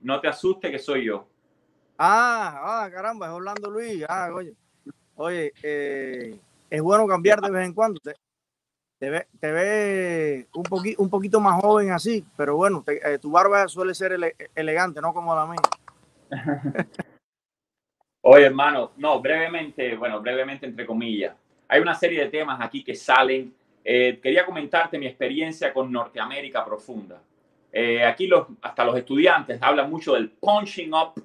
no te asuste que soy yo. Ah, ah, caramba, es Orlando Luis. Ah, oye, oye, eh, es bueno cambiar de vez en cuando. Te, te ve, te ve un, poqui, un poquito más joven así, pero bueno, te, eh, tu barba suele ser ele, elegante, no como la mía. Oye, hermano, no, brevemente, bueno, brevemente entre comillas. Hay una serie de temas aquí que salen. Eh, quería comentarte mi experiencia con Norteamérica profunda. Eh, aquí los, hasta los estudiantes hablan mucho del punching up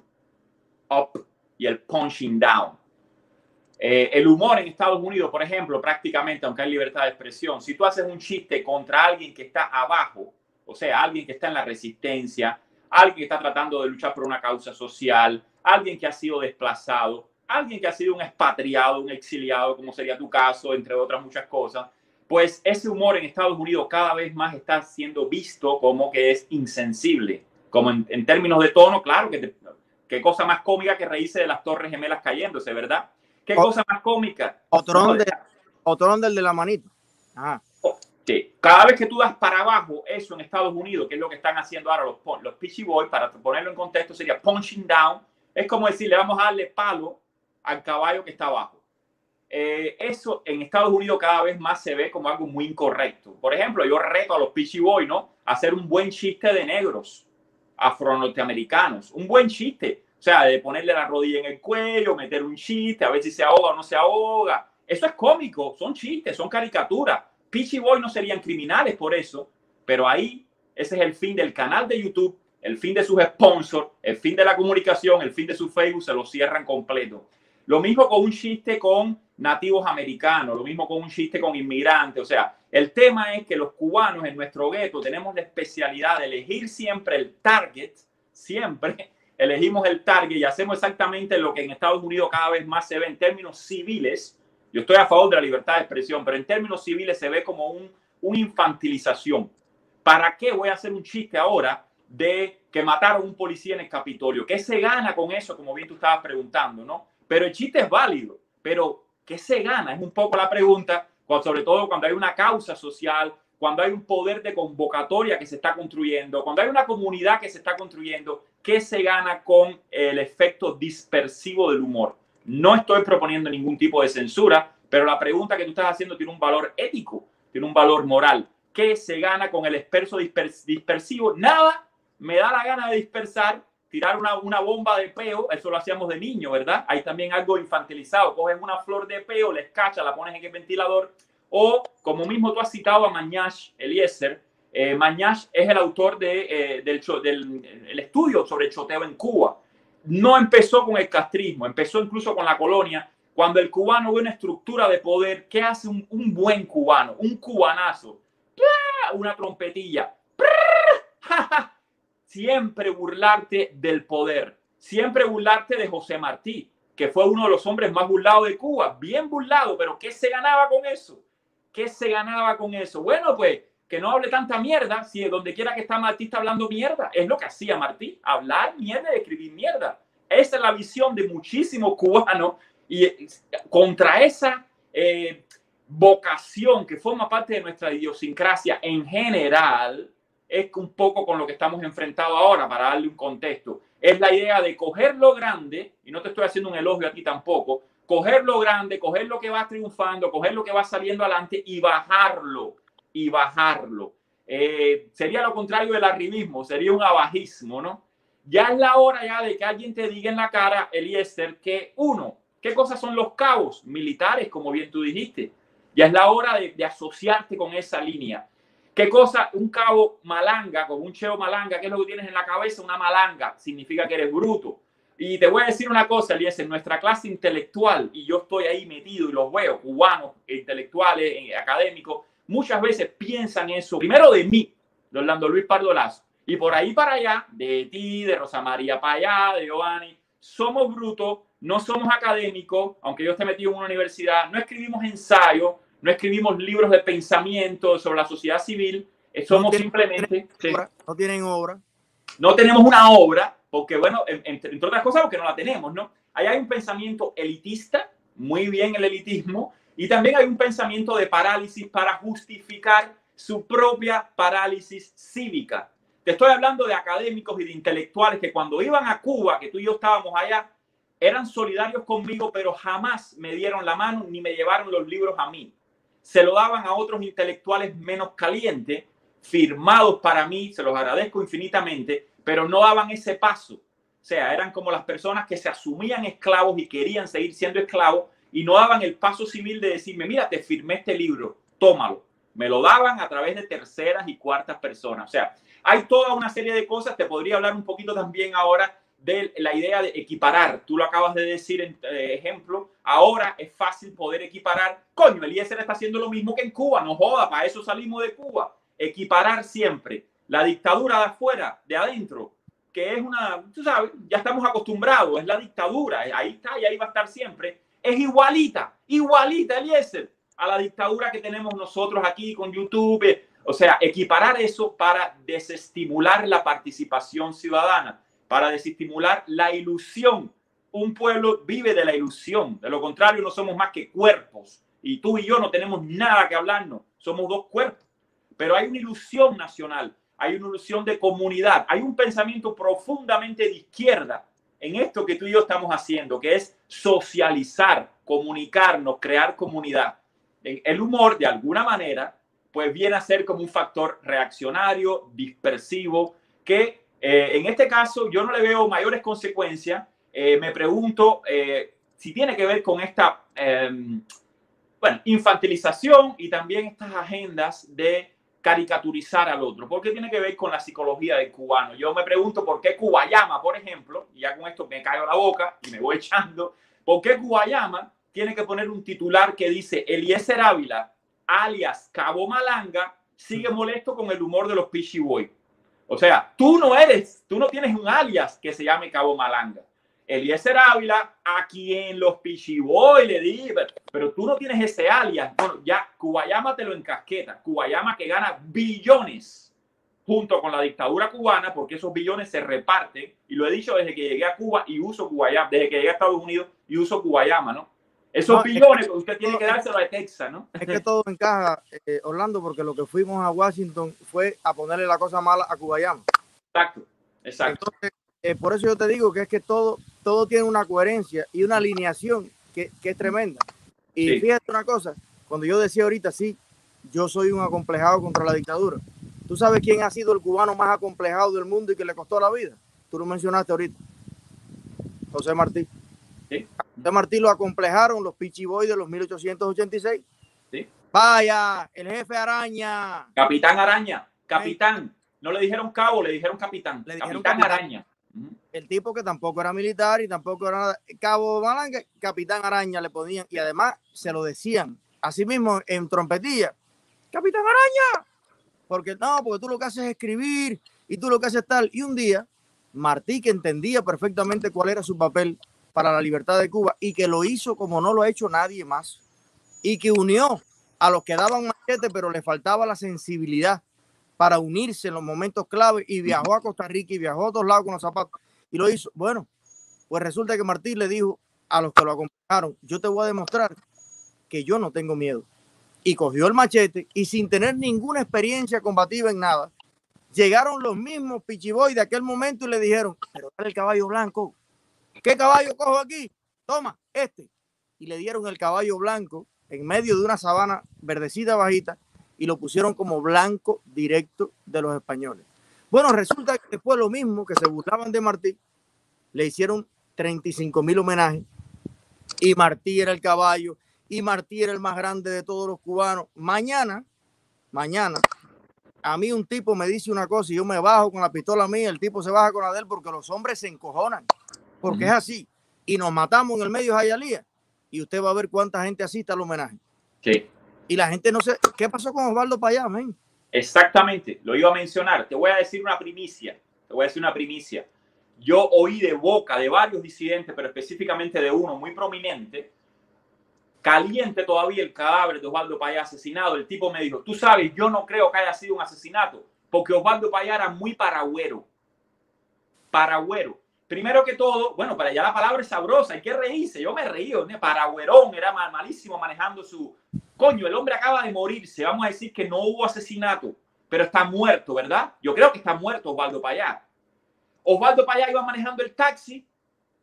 up y el punching down. Eh, el humor en Estados Unidos, por ejemplo, prácticamente, aunque hay libertad de expresión, si tú haces un chiste contra alguien que está abajo, o sea, alguien que está en la resistencia, alguien que está tratando de luchar por una causa social, alguien que ha sido desplazado, alguien que ha sido un expatriado, un exiliado, como sería tu caso, entre otras muchas cosas, pues ese humor en Estados Unidos cada vez más está siendo visto como que es insensible. Como en, en términos de tono, claro que Qué cosa más cómica que reírse de las torres gemelas cayéndose, ¿verdad? Qué cosa más cómica. Otro de, del de la manito. Ajá. Sí. Cada vez que tú das para abajo, eso en Estados Unidos, que es lo que están haciendo ahora los, los Pitchy Boys, para ponerlo en contexto, sería punching down. Es como decir, le vamos a darle palo al caballo que está abajo. Eso en Estados Unidos cada vez más se ve como algo muy incorrecto. Por ejemplo, yo reto a los Pitchy Boys, ¿no? A hacer un buen chiste de negros afro-norteamericanos. Un buen chiste. O sea, de ponerle la rodilla en el cuello, meter un chiste, a ver si se ahoga o no se ahoga. Eso es cómico, son chistes, son caricaturas. Peachy Boy no serían criminales por eso, pero ahí ese es el fin del canal de YouTube, el fin de sus sponsors, el fin de la comunicación, el fin de su Facebook, se lo cierran completo. Lo mismo con un chiste con nativos americanos, lo mismo con un chiste con inmigrantes. O sea, el tema es que los cubanos en nuestro gueto tenemos la especialidad de elegir siempre el target, siempre elegimos el target y hacemos exactamente lo que en Estados Unidos cada vez más se ve en términos civiles. Yo estoy a favor de la libertad de expresión, pero en términos civiles se ve como un, una infantilización. ¿Para qué voy a hacer un chiste ahora de que mataron a un policía en el Capitolio? ¿Qué se gana con eso? Como bien tú estabas preguntando, ¿no? Pero el chiste es válido, pero ¿qué se gana? Es un poco la pregunta, sobre todo cuando hay una causa social, cuando hay un poder de convocatoria que se está construyendo, cuando hay una comunidad que se está construyendo, ¿qué se gana con el efecto dispersivo del humor? No estoy proponiendo ningún tipo de censura, pero la pregunta que tú estás haciendo tiene un valor ético, tiene un valor moral. ¿Qué se gana con el experso dispersivo? Nada, me da la gana de dispersar tirar una, una, bomba de peo, eso lo hacíamos de niño, ¿verdad? Hay también algo infantilizado. Coges una flor de peo, la escachas, la pones en el ventilador. O, como mismo tú has citado a Mañash Eliezer, eh, Mañash es el autor de, eh, del, del el estudio sobre el choteo en Cuba. No empezó con el castrismo, empezó incluso con la colonia. Cuando el cubano ve una estructura de poder, ¿qué hace un, un buen cubano? Un cubanazo. Una trompetilla siempre burlarte del poder, siempre burlarte de José Martí, que fue uno de los hombres más burlados de Cuba, bien burlado, pero ¿qué se ganaba con eso? ¿Qué se ganaba con eso? Bueno, pues que no hable tanta mierda, si donde quiera que está Martí está hablando mierda, es lo que hacía Martí, hablar mierda y escribir mierda. Esa es la visión de muchísimos cubanos y eh, contra esa eh, vocación que forma parte de nuestra idiosincrasia en general, es un poco con lo que estamos enfrentados ahora, para darle un contexto. Es la idea de coger lo grande, y no te estoy haciendo un elogio a ti tampoco, coger lo grande, coger lo que va triunfando, coger lo que va saliendo adelante y bajarlo, y bajarlo. Eh, sería lo contrario del arribismo, sería un abajismo, ¿no? Ya es la hora ya de que alguien te diga en la cara, Eliezer, que uno, ¿qué cosas son los cabos militares, como bien tú dijiste? Ya es la hora de, de asociarte con esa línea ¿Qué cosa? Un cabo malanga, con un cheo malanga, ¿qué es lo que tienes en la cabeza? Una malanga, significa que eres bruto. Y te voy a decir una cosa, Elías, en nuestra clase intelectual, y yo estoy ahí metido y los veo, cubanos, intelectuales, eh, académicos, muchas veces piensan eso, primero de mí, de Orlando Luis Pardo Lazo, y por ahí para allá, de ti, de Rosa María para allá, de Giovanni, somos brutos, no somos académicos, aunque yo esté metido en una universidad, no escribimos ensayos, no escribimos libros de pensamiento sobre la sociedad civil, eh, somos simplemente... no tienen obra. No tenemos una obra, porque bueno, entre, otras cosas, porque no la tenemos, ¿no? Ahí hay un pensamiento elitista, muy bien el elitismo, y también hay un pensamiento de parálisis para justificar su propia parálisis cívica. te estoy hablando de académicos y de intelectuales que cuando iban a Cuba, que tú y yo estábamos allá, eran solidarios conmigo, pero jamás me dieron la mano ni me llevaron los libros a mí. Se lo daban a otros intelectuales menos calientes, firmados para mí, se los agradezco infinitamente, pero no daban ese paso. O sea, eran como las personas que se asumían esclavos y querían seguir siendo esclavos y no daban el paso civil de decirme, mira, te firmé este libro, tómalo. Me lo daban a través de terceras y cuartas personas. O sea, hay toda una serie de cosas. Te podría hablar un poquito también ahora de la idea de equiparar. Tú lo acabas de decir en eh, ejemplo. Ahora es fácil poder equiparar. Coño, Eliezer está haciendo lo mismo que en Cuba. No joda, para eso salimos de Cuba. Equiparar siempre la dictadura de afuera, de adentro, que es una, tú sabes, ya estamos acostumbrados, es la dictadura, ahí está y ahí va a estar siempre. Es igualita, igualita, Eliezer, a la dictadura que tenemos nosotros aquí con YouTube, o sea, equiparar eso para desestimular la participación ciudadana, para desestimular la ilusión. Un pueblo vive de la ilusión, de lo contrario no somos más que cuerpos. Y tú y yo no tenemos nada que hablarnos, somos dos cuerpos. Pero hay una ilusión nacional, hay una ilusión de comunidad, hay un pensamiento profundamente de izquierda en esto que tú y yo estamos haciendo, que es socializar, comunicarnos, crear comunidad. El humor, de alguna manera, pues viene a ser como un factor reaccionario, dispersivo, que eh, en este caso yo no le veo mayores consecuencias. Eh, me pregunto eh, si tiene que ver con esta em, bueno, infantilización y también estas agendas de caricaturizar al otro. ¿Por qué tiene que ver con la psicología del cubano? Yo me pregunto por qué Cubayama, por ejemplo, y ya con esto me caigo la boca y me voy echando, ¿por qué Cubayama tiene que poner un titular que dice Eliezer Ávila alias Cabo Malanga, sigue molesto con el humor de los Pichi Boy. O sea, tú no eres, tú no tienes un alias que se llame Cabo Malanga. Eliezer Ávila, a quien los Pichiboy le di, pero tú no tienes ese alias. Bueno, ya Cubayama te lo encasqueta. Cubayama que gana billones junto con la dictadura cubana, porque esos billones se reparten. Y lo he dicho desde que llegué a Cuba y uso Cubayama, desde que llegué a Estados Unidos y uso Cubayama, ¿no? Esos billones, usted tiene que dárselo a Texas, ¿no? Es que todo encaja, eh, Orlando, porque lo que fuimos a Washington fue a ponerle la cosa mala a Cubayama. Exacto, exacto. Entonces, eh, por eso yo te digo que es que todo, todo tiene una coherencia y una alineación que, que es tremenda. Y fíjate una cosa, cuando yo decía ahorita, sí, yo soy un acomplejado contra la dictadura. ¿Tú sabes quién ha sido el cubano más acomplejado del mundo y que le costó la vida? Tú lo mencionaste ahorita. José Martí. ¿Sí? De Martí lo acomplejaron los Pichiboy de los 1886. ¿Sí? Vaya, el jefe Araña. Capitán Araña, capitán. No le dijeron cabo, le dijeron capitán. Le dijeron capitán, Araña. El tipo que tampoco era militar y tampoco era nada. Cabo Malanga, Capitán Araña le ponían y además se lo decían. Así mismo en trompetilla. Capitán Araña. Porque no, porque tú lo que haces es escribir y tú lo que haces es tal. Y un día, Martí, que entendía perfectamente cuál era su papel, para la libertad de Cuba y que lo hizo como no lo ha hecho nadie más y que unió a los que daban machete pero le faltaba la sensibilidad para unirse en los momentos clave y viajó a Costa Rica y viajó a otros lados con los zapatos y lo hizo. Bueno, pues resulta que Martín le dijo a los que lo acompañaron, yo te voy a demostrar que yo no tengo miedo. Y cogió el machete y sin tener ninguna experiencia combativa en nada, llegaron los mismos pichiboy de aquel momento y le dijeron, pero el caballo blanco, ¿Qué caballo cojo aquí? Toma, este. Y le dieron el caballo blanco en medio de una sabana verdecita bajita y lo pusieron como blanco directo de los españoles. Bueno, resulta que después lo mismo que se burlaban de Martí, le hicieron 35 mil homenajes y Martí era el caballo y Martí era el más grande de todos los cubanos. Mañana, mañana, a mí un tipo me dice una cosa y yo me bajo con la pistola mía, el tipo se baja con la de él porque los hombres se encojonan porque es así. Y nos matamos en el medio de Jayalía. Y usted va a ver cuánta gente asiste al homenaje. Sí. Y la gente no sé, ¿qué pasó con Osvaldo Payá, men? Exactamente, lo iba a mencionar. Te voy a decir una primicia. Te voy a decir una primicia. Yo oí de boca de varios disidentes, pero específicamente de uno muy prominente, caliente todavía el cadáver de Osvaldo Payá asesinado. El tipo me dijo, tú sabes, yo no creo que haya sido un asesinato, porque Osvaldo Payá era muy paragüero. Paragüero primero que todo, bueno, para allá la palabra es sabrosa, hay que reírse. Yo me reí, Paragüerón era malísimo manejando su. Coño, el hombre acaba de morirse. Vamos a decir que no hubo asesinato. pero está muerto, ¿verdad? Yo creo que está muerto Osvaldo Payá. Osvaldo Payá iba manejando el taxi,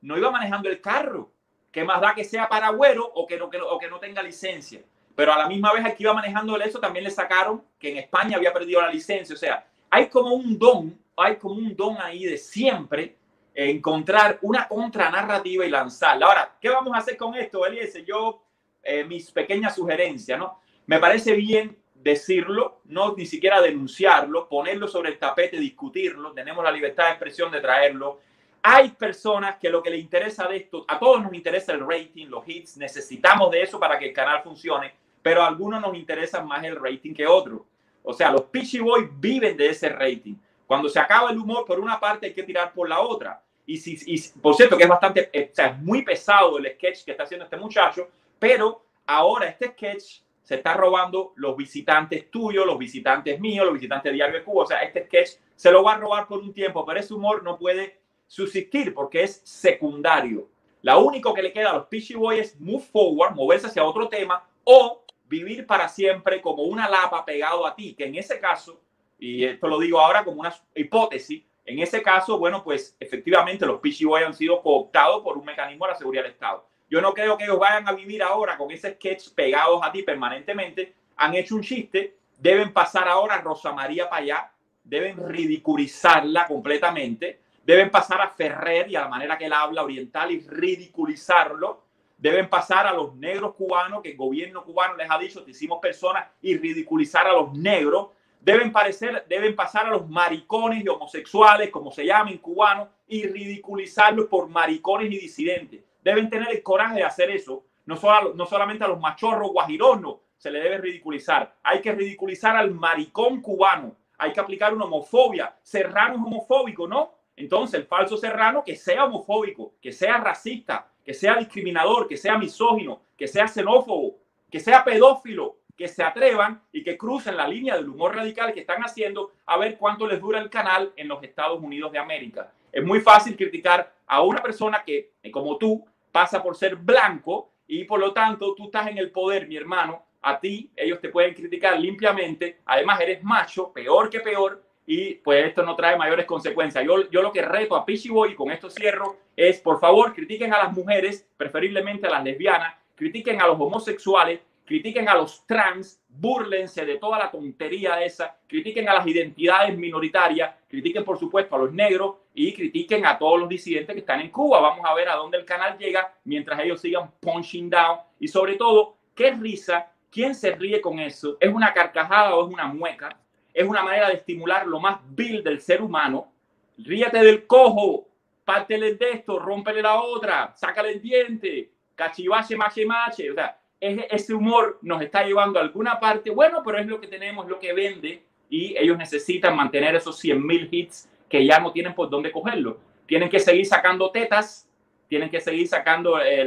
no iba manejando el carro. ¿Qué más da que sea paragüero o que no, que o que no tenga licencia? Pero a la misma vez aquí iba manejando eso, también le sacaron que en España había perdido la licencia. O sea, hay como un don, hay como un don ahí de siempre encontrar una contranarrativa y lanzarla. Ahora, ¿qué vamos a hacer con esto, Eliezer? Yo, eh, mis pequeñas sugerencias, ¿no? Me parece bien decirlo, no ni siquiera denunciarlo, ponerlo sobre el tapete, discutirlo, tenemos la libertad de expresión de traerlo. Hay personas que lo que le interesa de esto, a todos nos interesa el rating, los hits, necesitamos de eso para que el canal funcione, pero a algunos nos interesa más el rating que otros. O sea, los Pitchy Boys viven de ese rating. Cuando se acaba el humor por una parte hay que tirar por la otra. Y, si, y por cierto que es bastante, eh, o sea, es muy pesado el sketch que está haciendo este muchacho, pero ahora este sketch se está robando los visitantes tuyos, los visitantes míos, los visitantes de Diario de Cuba. O sea, este sketch se lo va a robar por un tiempo, pero ese humor no puede subsistir porque es secundario. Lo único que le queda a los Pitchy Boys es move forward, moverse hacia otro tema o vivir para siempre como una lapa pegado a ti, que en ese caso, y esto lo digo ahora como una hipótesis, en ese caso, bueno, pues efectivamente los Pitchy Boys han sido cooptados por un mecanismo de la seguridad del Estado. Yo no creo que ellos vayan a vivir ahora con ese sketch pegados a ti permanentemente. Han hecho un chiste, deben pasar ahora a Rosa María para allá, deben ridiculizarla completamente, deben pasar a Ferrer y a la manera que él habla oriental y ridiculizarlo. Deben pasar a los negros cubanos, que el gobierno cubano les ha dicho, te hicimos personas, y ridiculizar a los negros. Deben, parecer, deben pasar a los maricones y homosexuales, como se llamen cubanos, y ridiculizarlos por maricones y disidentes deben tener el coraje de hacer eso. No, solo, no solamente a los machorros guajironos se le debe ridiculizar, hay que ridiculizar al maricón cubano, hay que aplicar una homofobia. Serrano es homofóbico, ¿no? Entonces, el falso serrano que sea homofóbico, que sea racista, que sea discriminador, que sea misógino, que sea xenófobo, que sea pedófilo, que se atrevan y que crucen la línea del humor radical que están haciendo a ver cuánto les dura el canal en los Estados Unidos de América. Es muy fácil criticar a una persona que, como tú, pasa por ser blanco y por lo tanto tú estás en el poder, mi hermano. A ti ellos te pueden criticar limpiamente. Además eres macho, peor que peor. Y pues esto no trae mayores consecuencias. Yo, yo lo que reto a Pichi Boy, y con esto cierro, es por favor critiquen a las mujeres, preferiblemente a las lesbianas, critiquen a los homosexuales, critiquen a los trans, burlense de toda la tontería esa, critiquen a las identidades minoritarias, critiquen por supuesto a los negros y critiquen a todos los disidentes que están en Cuba. Vamos a ver a dónde el canal llega mientras ellos sigan punching down y sobre todo, qué risa, quién se ríe con eso, es una carcajada o es una mueca, es una manera de estimular lo más vil del ser humano. Ríete del cojo, pártele de esto, rómpele la otra, sácale el diente, cachivache, mache, mache, o sea, ese humor nos está llevando a alguna parte, bueno, pero es lo que tenemos, lo que vende y ellos necesitan mantener esos 100 mil hits que ya no tienen por dónde cogerlo. Tienen que seguir sacando tetas, tienen que seguir sacando, eh,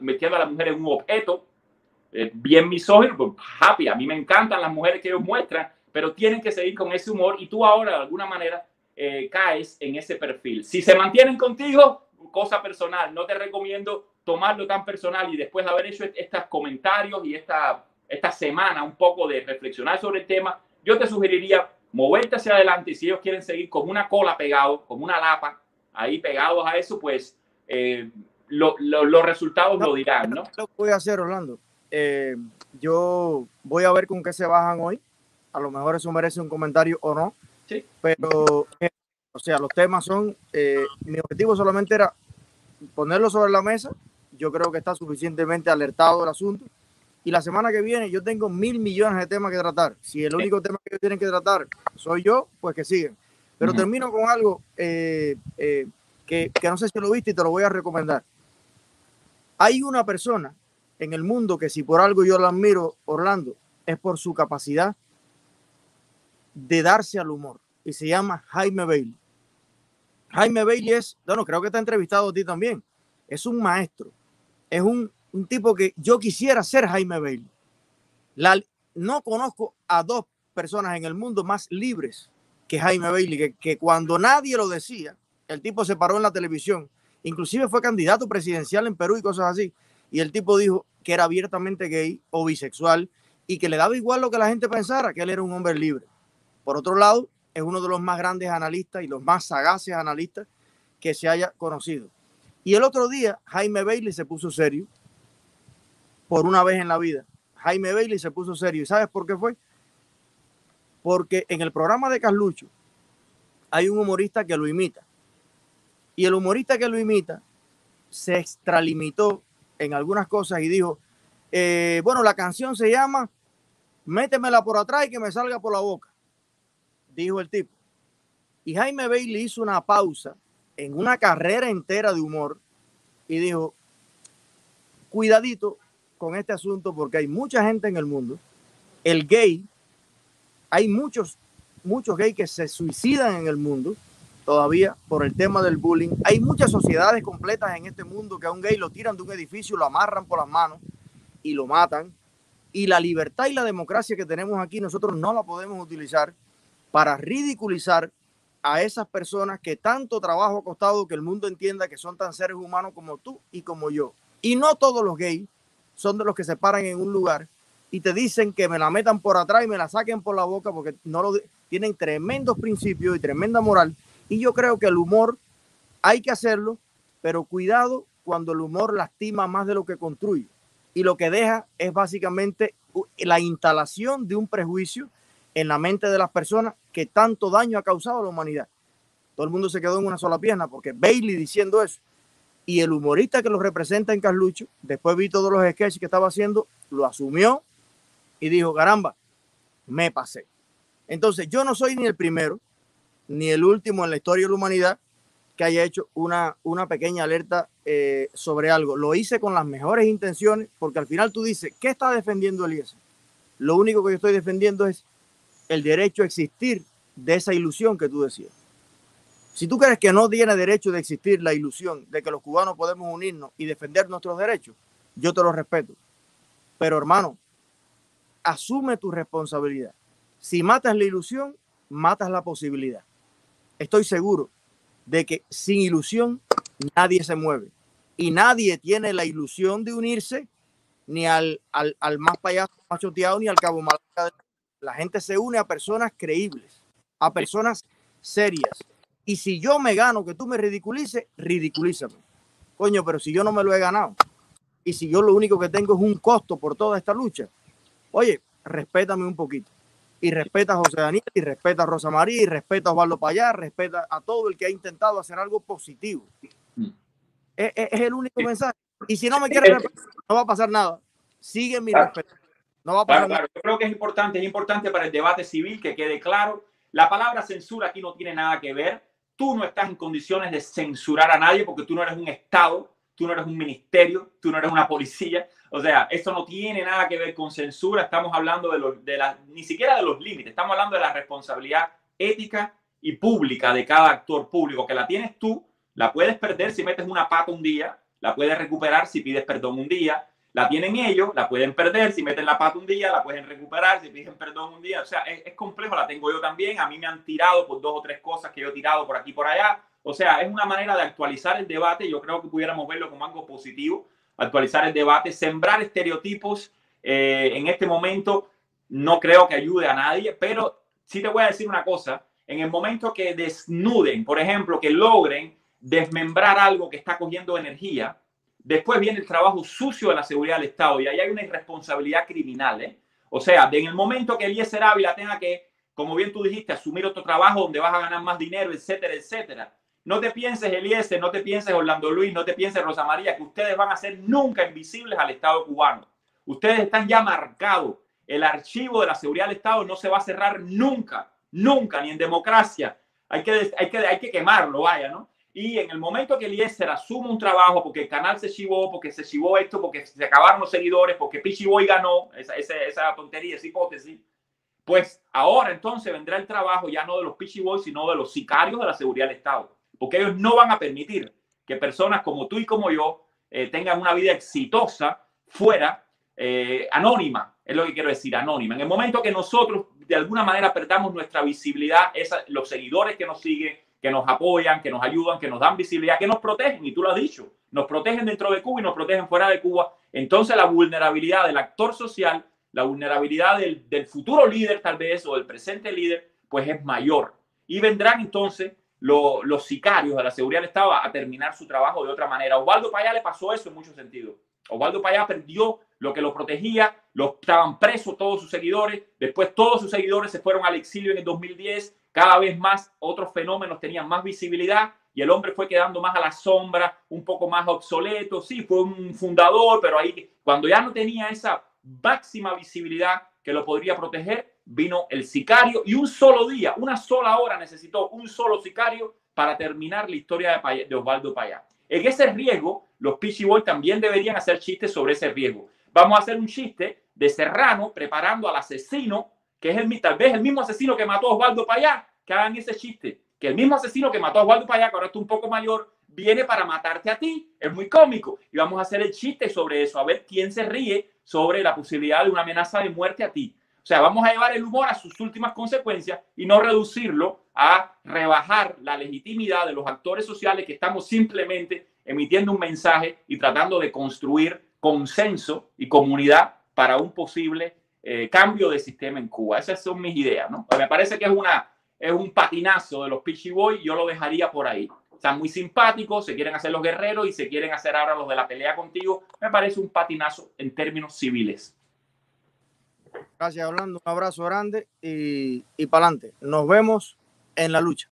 metiendo a la mujer en un objeto, eh, bien misógino, pues, happy, a mí me encantan las mujeres que ellos muestran, pero tienen que seguir con ese humor y tú ahora de alguna manera eh, caes en ese perfil. Si se mantienen contigo, cosa personal, no te recomiendo tomarlo tan personal y después de haber hecho estos comentarios y esta, esta semana un poco de reflexionar sobre el tema, yo te sugeriría moverte hacia adelante y si ellos quieren seguir con una cola pegado, como una lapa, ahí pegados a eso, pues eh, los resultados lo dirán, ¿no? Lo voy a hacer, Orlando. Eh, yo voy a ver con qué se bajan hoy. A lo mejor eso merece un comentario o no. Sí. Pero, eh, o sea, los temas son, mi objetivo solamente era ponerlo sobre la mesa yo creo que está suficientemente alertado el asunto. Y la semana que viene yo tengo mil millones de temas que tratar. Si el único tema que tienen que tratar soy yo, pues que siguen. Pero termino con algo eh, eh, que, que no sé si lo viste y te lo voy a recomendar. Hay una persona en el mundo que si por algo yo la admiro, Orlando, es por su capacidad de darse al humor. Y se llama Jaime Bailey. Jaime Bailey es, bueno, creo que ha entrevistado a ti también. Es un maestro es un, tipo que yo quisiera ser Jaime Bailey. No conozco a dos personas en el mundo más libres que Jaime Bailey, que, que, cuando nadie lo decía, el tipo se paró en la televisión, inclusive fue candidato presidencial en Perú y cosas así, y el tipo dijo que era abiertamente gay o bisexual y que le daba igual lo que la gente pensara, que él era un hombre libre. Por otro lado, es uno de los más grandes analistas y los más sagaces analistas que se haya conocido. Y el otro día, Jaime Bailey se puso serio, por una vez en la vida. Jaime Bailey se puso serio. ¿Y sabes por qué fue? Porque en el programa de Carlucho hay un humorista que lo imita. Y el humorista que lo imita se extralimitó en algunas cosas y dijo, eh, bueno, la canción se llama Métemela por atrás y que me salga por la boca, dijo el tipo. Y Jaime Bailey hizo una pausa en una carrera entera de humor y dijo, cuidadito con este asunto porque hay mucha gente en el mundo, el gay, hay muchos, muchos gays que se suicidan en el mundo todavía por el tema del bullying. Hay muchas sociedades completas en este mundo que a un gay lo tiran de un edificio, lo amarran por las manos y lo matan. Y la libertad y la democracia que tenemos aquí nosotros no la podemos utilizar para ridiculizar a esas personas que tanto trabajo ha costado que el mundo entienda que son tan seres humanos como tú y como yo. Y no todos los gays son de los que se paran en un lugar y te dicen que me la metan por atrás y me la saquen por la boca porque no lo tienen tremendos principios y tremenda moral. Y yo creo que el humor hay que hacerlo, pero cuidado cuando el humor lastima más de lo que construye y lo que deja es básicamente la instalación de un prejuicio en la mente de las personas que tanto daño ha causado a la humanidad. Todo el mundo se quedó en una sola pierna porque Bailey diciendo eso y el humorista que lo representa en Carlucho, después vi todos los sketches que estaba haciendo, lo asumió y dijo, caramba, me pasé. Entonces, yo no soy ni el primero ni el último en la historia de la humanidad que haya hecho una, una pequeña alerta eh, sobre algo. Lo hice con las mejores intenciones, porque al final tú dices, ¿qué está defendiendo Eliezer? Lo único que yo estoy defendiendo es el derecho a existir de esa ilusión que tú decías. Si tú crees que no tiene derecho de existir la ilusión de que los cubanos podemos unirnos y defender nuestros derechos, yo te lo respeto. Pero hermano, asume tu responsabilidad. Si matas la ilusión, matas la posibilidad. Estoy seguro de que sin ilusión nadie se mueve y nadie tiene la ilusión de unirse ni al, al, más payaso machoteado ni al cabo malaca. La gente se une a personas creíbles, a personas serias. Y si yo me gano que tú me ridiculices, ridiculízame. Coño, pero si yo no me lo he ganado y si yo lo único que tengo es un costo por toda esta lucha, oye, respétame un poquito y respeta a José Daniel, y respeta a Rosa María, y respeta a Osvaldo Payá, respeta a todo el que ha intentado hacer algo positivo. Mm. Es, el único mensaje. Y si no me quiere respetar, no va a pasar nada. Sigue mi respeto. No va a pasar nada. Yo creo que es importante, es importante para el debate civil que quede claro. La palabra censura aquí no tiene nada que ver. Tú no estás en condiciones de censurar a nadie porque tú no eres un Estado tú no eres un ministerio, tú no eres una policía. O sea, esto no tiene nada que ver con censura. Estamos hablando de, los, de la, ni siquiera de los límites. Estamos hablando de la responsabilidad ética y pública de cada actor público, que la tienes tú, la puedes perder si metes una pata un día, la puedes recuperar si pides perdón un día, la tienen ellos, la pueden perder si meten la pata un día, la pueden recuperar si piden perdón un día. O sea, es, complejo, la tengo yo también. A mí me han tirado por dos o tres cosas que yo he tirado por aquí y por allá o sea, es una manera de actualizar el debate. Yo creo que pudiéramos verlo como algo positivo, actualizar el debate, sembrar estereotipos eh, en este momento. No creo que ayude a nadie, pero sí te voy a decir una cosa. En el momento que desnuden, por ejemplo, que logren desmembrar algo que está cogiendo energía, después viene el trabajo sucio de la seguridad del Estado y ahí hay una irresponsabilidad criminal. ¿eh? O sea, en el momento que Eliezer Ávila tenga que, como bien tú dijiste, asumir otro trabajo donde vas a ganar más dinero, etcétera, etcétera, no te pienses, Eliezer, no te pienses, Orlando Luis, no te pienses, Rosa María, que ustedes van a ser nunca invisibles al Estado cubano. Ustedes están ya marcados. El archivo de la seguridad del Estado no se va a cerrar nunca, nunca, ni en democracia. Hay que, hay que, hay que quemarlo, vaya, ¿no? Y en el momento que Eliezer asume un trabajo, porque el canal se chivó, porque se chivó esto, porque se acabaron los seguidores, porque Pichiboy ganó, esa, esa, esa tontería, esa hipótesis, pues ahora entonces vendrá el trabajo ya no de los Pichiboy, sino de los sicarios de la seguridad del Estado porque ellos no van a permitir que personas como tú y como yo eh, tengan una vida exitosa fuera, eh, anónima, es lo que quiero decir, anónima. En el momento que nosotros de alguna manera perdamos nuestra visibilidad, los seguidores que nos siguen, que nos apoyan, que nos ayudan, que nos dan visibilidad, que nos protegen, y tú lo has dicho, nos protegen dentro de Cuba y nos protegen fuera de Cuba, entonces la vulnerabilidad del actor social la vulnerabilidad del, del futuro líder tal vez o del presente líder, pues es mayor. Y vendrán entonces los sicarios de la seguridad del Estado a terminar su trabajo de otra manera. Osvaldo Payá le pasó eso en muchos sentidos. Osvaldo Payá perdió lo que lo protegía, los, estaban presos todos sus seguidores, después todos sus seguidores se fueron al exilio en el 2010, cada vez más otros fenómenos tenían más visibilidad y el hombre fue quedando más a la sombra, un poco más obsoleto, sí, fue un fundador, pero ahí cuando ya no tenía esa máxima visibilidad que lo podría proteger, vino el sicario y un solo día, una sola hora necesitó un solo sicario para terminar la historia de, Osvaldo Payá. En ese riesgo, los Peachy Boys también deberían hacer chistes sobre ese riesgo. Vamos a hacer un chiste de Serrano preparando al asesino, que es el, tal vez el mismo asesino que mató a Osvaldo Payá, que hagan ese chiste. Que el mismo asesino que mató a Osvaldo Payá, que ahora está un poco mayor, viene para matarte a ti. Es muy cómico. Y vamos a hacer el chiste sobre eso, a ver quién se ríe sobre la posibilidad de una amenaza de muerte a ti. O sea, vamos a llevar el humor a sus últimas consecuencias y no reducirlo a rebajar la legitimidad de los actores sociales que estamos simplemente emitiendo un mensaje y tratando de construir consenso y comunidad para un posible eh, cambio de sistema en Cuba. Esas son mis ideas, ¿no? Me parece que es, una, es un patinazo de los Pitchy Boys, yo lo dejaría por ahí. Están muy simpáticos, se quieren hacer los guerreros y se quieren hacer ahora los de la pelea contigo. Me parece un patinazo en términos civiles. Gracias, Orlando. Un abrazo grande y, y para adelante. Nos vemos en la lucha.